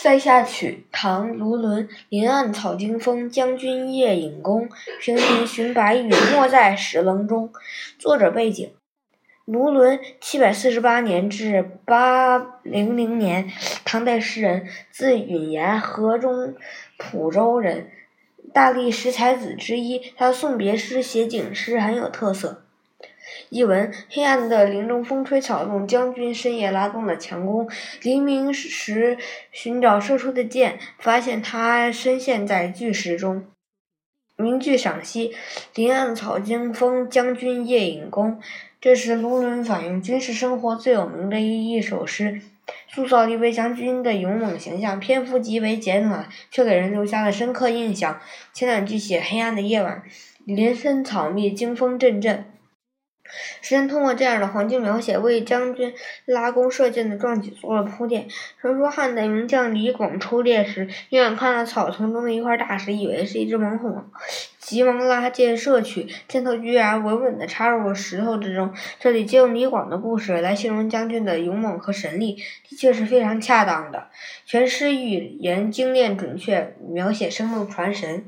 塞下曲，唐·卢纶。林暗草惊风，将军夜引弓。平明寻白羽，没在石棱中。作者背景：卢纶，七百四十八年至八零零年，唐代诗人，字允言，河中蒲州人，大历十才子之一。他送别诗、写景诗很有特色。译文：黑暗的林中，风吹草动。将军深夜拉动了强弓，黎明时寻找射出的箭，发现他深陷在巨石中。名句赏析：林暗草惊风，将军夜引弓。这是卢纶反映军事生活最有名的一一首诗，塑造了一位将军的勇猛形象。篇幅极为简短，却给人留下了深刻印象。前两句写黑暗的夜晚，林深草密，惊风阵阵。诗人通过这样的环境描写，为将军拉弓射箭的壮举做了铺垫。传说汉代名将李广出猎时，远远看到草丛中的一块大石，以为是一只猛虎，急忙拉箭射去，箭头居然稳稳地插入了石头之中。这里借用李广的故事来形容将军的勇猛和神力，的确是非常恰当的。全诗语言精炼准确，描写生动传神。